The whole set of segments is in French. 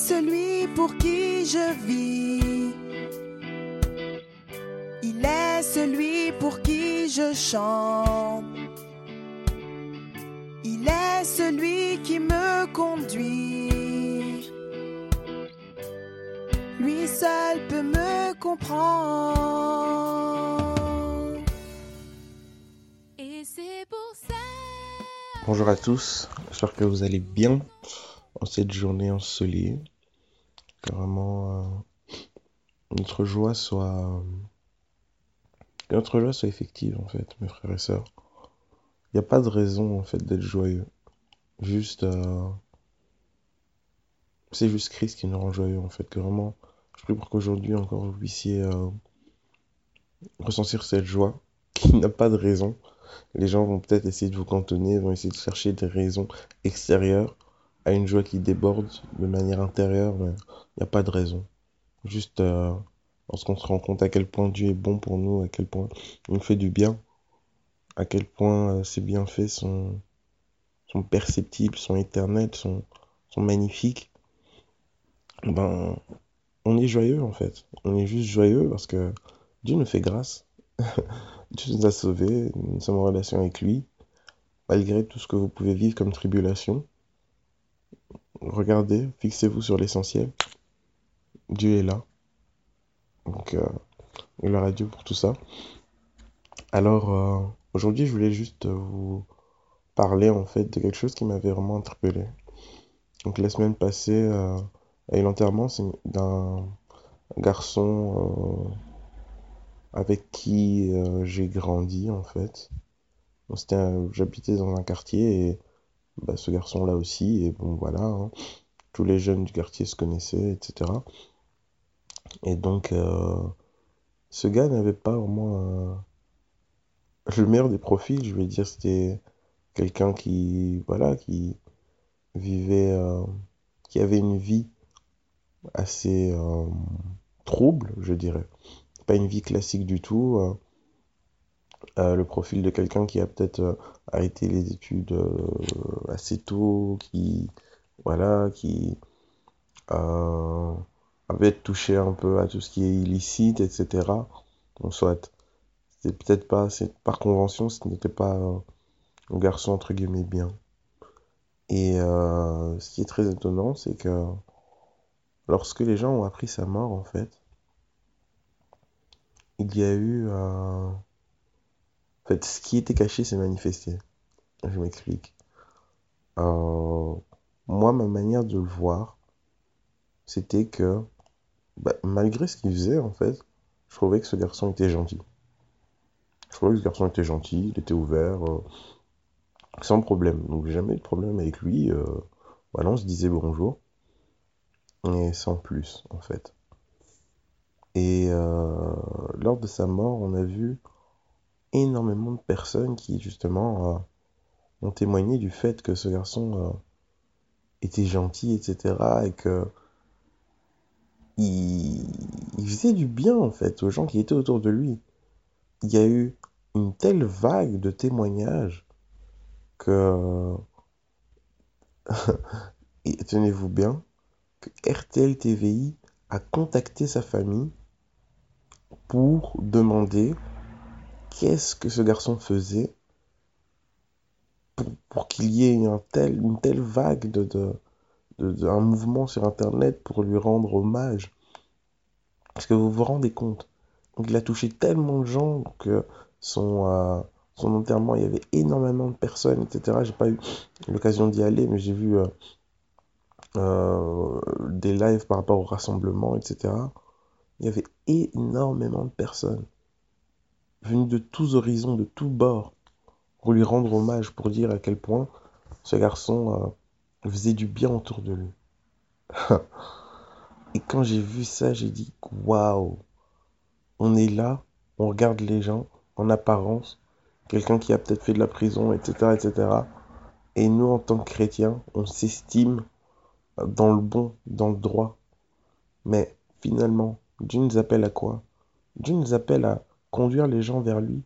est celui pour qui je vis. Il est celui pour qui je chante. Il est celui qui me conduit. Lui seul peut me comprendre. Et c'est pour ça. Bonjour à tous, j'espère que vous allez bien en cette journée ensoleillée. Que vraiment euh, notre joie soit. notre joie soit effective en fait, mes frères et sœurs. Il n'y a pas de raison en fait d'être joyeux. Juste. euh, C'est juste Christ qui nous rend joyeux en fait. Que vraiment, je prie pour qu'aujourd'hui encore vous puissiez euh, ressentir cette joie qui n'a pas de raison. Les gens vont peut-être essayer de vous cantonner, vont essayer de chercher des raisons extérieures une joie qui déborde de manière intérieure, mais il n'y a pas de raison. Juste euh, lorsqu'on se rend compte à quel point Dieu est bon pour nous, à quel point il nous fait du bien, à quel point euh, ses bienfaits sont, sont perceptibles, sont éternels, sont, sont magnifiques, ben, on est joyeux en fait. On est juste joyeux parce que Dieu nous fait grâce. Dieu nous a sauvés, nous sommes en relation avec lui, malgré tout ce que vous pouvez vivre comme tribulation. Regardez, fixez-vous sur l'essentiel. Dieu est là. Donc, euh, gloire à Dieu pour tout ça. Alors, euh, aujourd'hui, je voulais juste vous parler en fait de quelque chose qui m'avait vraiment interpellé. Donc, la semaine passée, euh, a eu l'enterrement d'un garçon euh, avec qui euh, j'ai grandi en fait. J'habitais dans un quartier et bah, ce garçon-là aussi. Et bon, voilà, hein. tous les jeunes du quartier se connaissaient, etc. Et donc, euh, ce gars n'avait pas vraiment euh, le meilleur des profils, je vais dire. C'était quelqu'un qui, voilà, qui vivait, euh, qui avait une vie assez euh, trouble, je dirais. Pas une vie classique du tout. Euh, le profil de quelqu'un qui a peut-être euh, arrêté les études euh, assez tôt, qui, voilà, qui avait touché un peu à tout ce qui est illicite, etc. Bon, soit, c'était peut-être pas, par convention, ce n'était pas un garçon entre guillemets bien. Et ce qui est très étonnant, c'est que lorsque les gens ont appris sa mort, en fait, il y a eu, fait, ce qui était caché s'est manifesté. Je m'explique. Euh, moi, ma manière de le voir, c'était que, bah, malgré ce qu'il faisait, en fait, je trouvais que ce garçon était gentil. Je trouvais que ce garçon était gentil, il était ouvert, euh, sans problème. Donc, jamais eu de problème avec lui. euh, voilà, on se disait bonjour, et sans plus, en fait. Et lors de sa mort, on a vu énormément de personnes qui, justement, euh, ont témoigné du fait que ce garçon euh, était gentil, etc. Et que il, il faisait du bien, en fait, aux gens qui étaient autour de lui. Il y a eu une telle vague de témoignages que, et tenez-vous bien, que RTL TVI a contacté sa famille pour demander qu'est-ce que ce garçon faisait pour, qu'il y ait une telle vague de, un mouvement sur Internet pour lui rendre hommage? Est-ce que vous vous rendez compte? Il a touché tellement de gens que son, euh, enterrement, il y avait énormément de personnes, etc. J'ai pas eu l'occasion d'y aller, mais j'ai vu euh, euh, des lives par rapport au rassemblement, etc. Il y avait énormément de personnes venues de tous horizons, de tous bords, pour lui rendre hommage, pour dire à quel point ce garçon euh, faisait du bien autour de lui. Et quand j'ai vu ça, j'ai dit, waouh, on est là, on regarde les gens en apparence, quelqu'un qui a peut-être fait de la prison, etc., etc. Et nous, en tant que chrétiens, on s'estime dans le bon, dans le droit. Mais finalement, Dieu nous appelle à quoi? Dieu nous appelle à conduire les gens vers lui.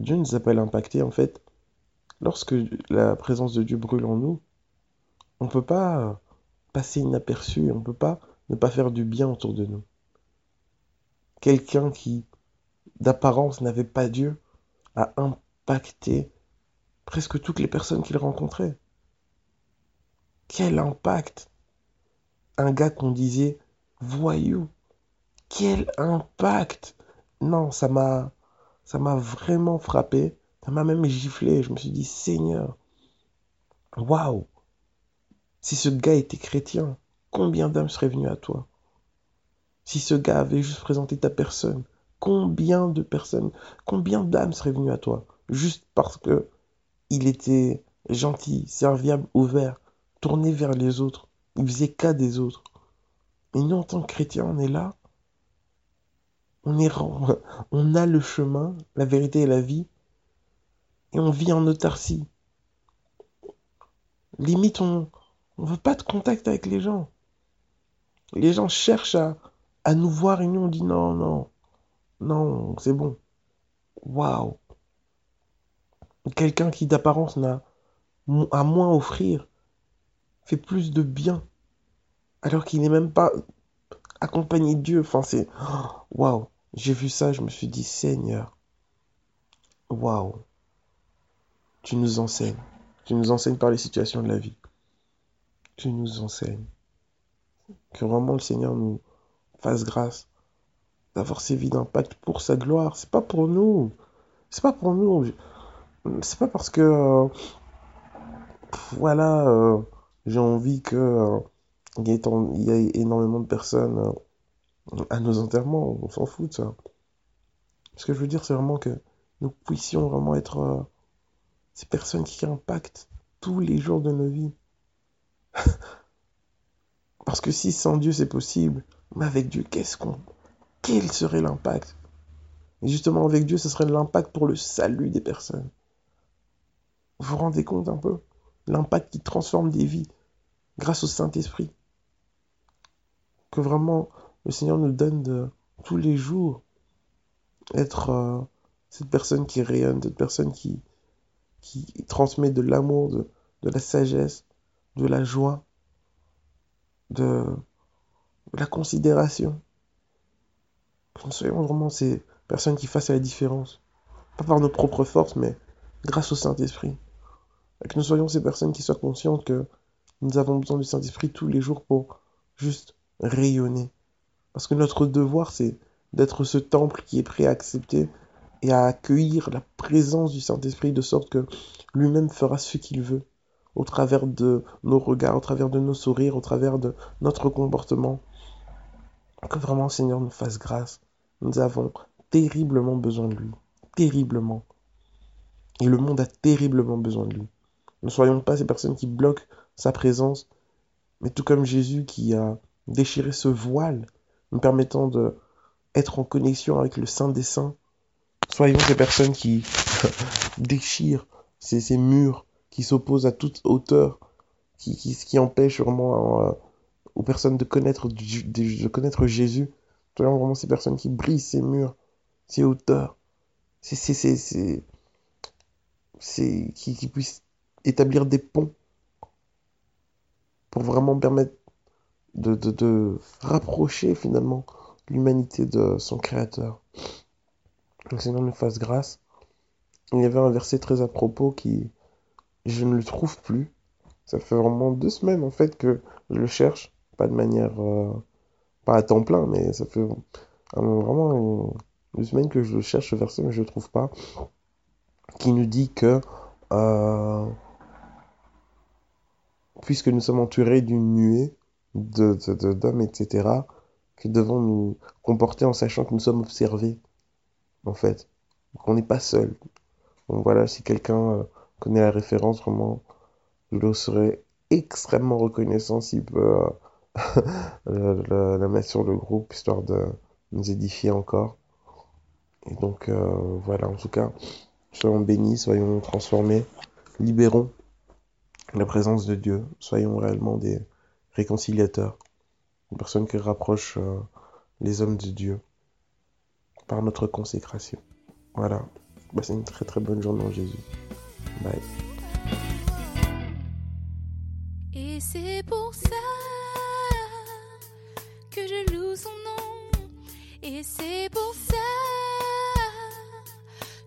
Dieu nous appelle impacter. En fait, lorsque la présence de Dieu brûle en nous, on ne peut pas passer inaperçu, on ne peut pas ne pas faire du bien autour de nous. Quelqu'un qui, d'apparence, n'avait pas Dieu, a impacté presque toutes les personnes qu'il rencontrait. Quel impact Un gars qu'on disait voyou. Quel impact Non, ça m'a ça m'a vraiment frappé. Ça m'a même giflé. Je me suis dit Seigneur, waouh Si ce gars était chrétien, combien d'âmes seraient venues à toi? Si ce gars avait juste présenté ta personne, combien de personnes, combien d'âmes seraient venues à toi? Juste parce que il était gentil, serviable, ouvert, tourné vers les autres. Il faisait cas des autres. Et nous, en tant que chrétiens, on est là. On, est, on a le chemin, la vérité et la vie. Et on vit en autarcie. Limite, on ne veut pas de contact avec les gens. Les gens cherchent à, à nous voir et nous, on dit non, non, non, c'est bon. Waouh. Quelqu'un qui d'apparence n'a à moins offrir fait plus de bien alors qu'il n'est même pas accompagné de Dieu. Enfin, c'est waouh. J'ai vu ça, je me suis dit Seigneur, waouh. Tu nous enseignes. Tu nous enseignes par les situations de la vie. Tu nous enseignes. Que vraiment le Seigneur nous fasse grâce d'avoir ces vies d'impact pour sa gloire. C'est pas pour nous. C'est pas pour nous. C'est pas parce que euh, voilà, euh, j'ai envie que euh, il y, ait énormément de personnes à nos enterrements. On s'en fout de ça. Ce que je veux dire, c'est vraiment que nous puissions vraiment être ces personnes qui impactent tous les jours de nos vies. Parce que si sans Dieu c'est possible, mais avec Dieu, qu'est-ce qu'on. Quel serait l'impact? Et justement, avec Dieu, ce serait l'impact pour le salut des personnes. Vous vous rendez compte un peu? L'impact qui transforme des vies grâce au Saint-Esprit. Que vraiment le Seigneur nous donne de, tous les jours être euh, cette personne qui rayonne, cette personne qui, qui transmet de l'amour, de, de la sagesse, de la joie, de, la considération. Que nous soyons vraiment ces personnes qui fassent la différence. Pas par nos propres forces, mais grâce au Saint-Esprit. Que nous soyons ces personnes qui soient conscientes que nous avons besoin du Saint-Esprit tous les jours pour juste rayonner. Parce que notre devoir, c'est d'être ce temple qui est prêt à accepter et à accueillir la présence du Saint-Esprit de sorte que lui-même fera ce qu'il veut au travers de nos regards, au travers de nos sourires, au travers de notre comportement. Que vraiment Seigneur nous fasse grâce. Nous avons terriblement besoin de lui. Terriblement. Et le monde a terriblement besoin de lui. Ne soyons pas ces personnes qui bloquent sa présence, mais tout comme Jésus qui a déchiré ce voile, nous permettant de être en connexion avec le Saint des Saints, Soyons ces personnes qui déchirent ces, murs, qui s'opposent à toute hauteur, qui, qui, qui empêchent vraiment euh, aux personnes de connaître, de, connaître Jésus. Soyons vraiment ces personnes qui brisent ces murs, ces hauteurs, c'est, qui, qui puissent établir des ponts pour vraiment permettre de, de, de rapprocher finalement l'humanité de son Créateur le Seigneur nous fasse grâce. Il y avait un verset très à propos qui, je ne le trouve plus. Ça fait vraiment deux semaines en fait que je le cherche, pas de manière, euh, pas à temps plein, mais ça fait vraiment deux semaines que je cherche ce verset, mais je le trouve pas. Qui nous dit que euh, puisque nous sommes entourés d'une nuée de, d'hommes, etc., que devons nous comporter en sachant que nous sommes observés en fait. on n'est pas seul. Donc voilà, si quelqu'un euh, connaît la référence, vraiment, je le serais extrêmement reconnaissant s'il peut euh, la, mettre sur le groupe, histoire de nous édifier encore. Et donc euh, voilà, en tout cas, soyons bénis, soyons transformés, libérons la présence de Dieu, soyons réellement des réconciliateurs, des personnes qui rapprochent les hommes de Dieu par notre consécration. Voilà. Bah, c'est une très très bonne journée en Jésus. Bye. Et c'est pour ça. que je loue son nom. Et c'est pour ça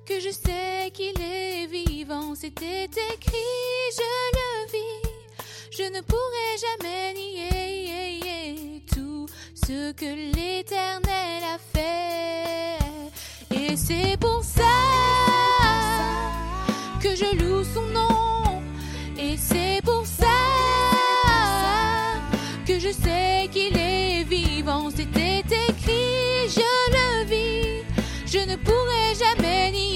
que je sais qu'il est vivant. C'était écrit, je le. Je ne pourrai jamais nier tout ce que l'Éternel a fait. Et c'est pour ça que je loue son nom. Et c'est pour ça que je sais qu'il est vivant. C'était écrit, je le vis. Je ne pourrai jamais nier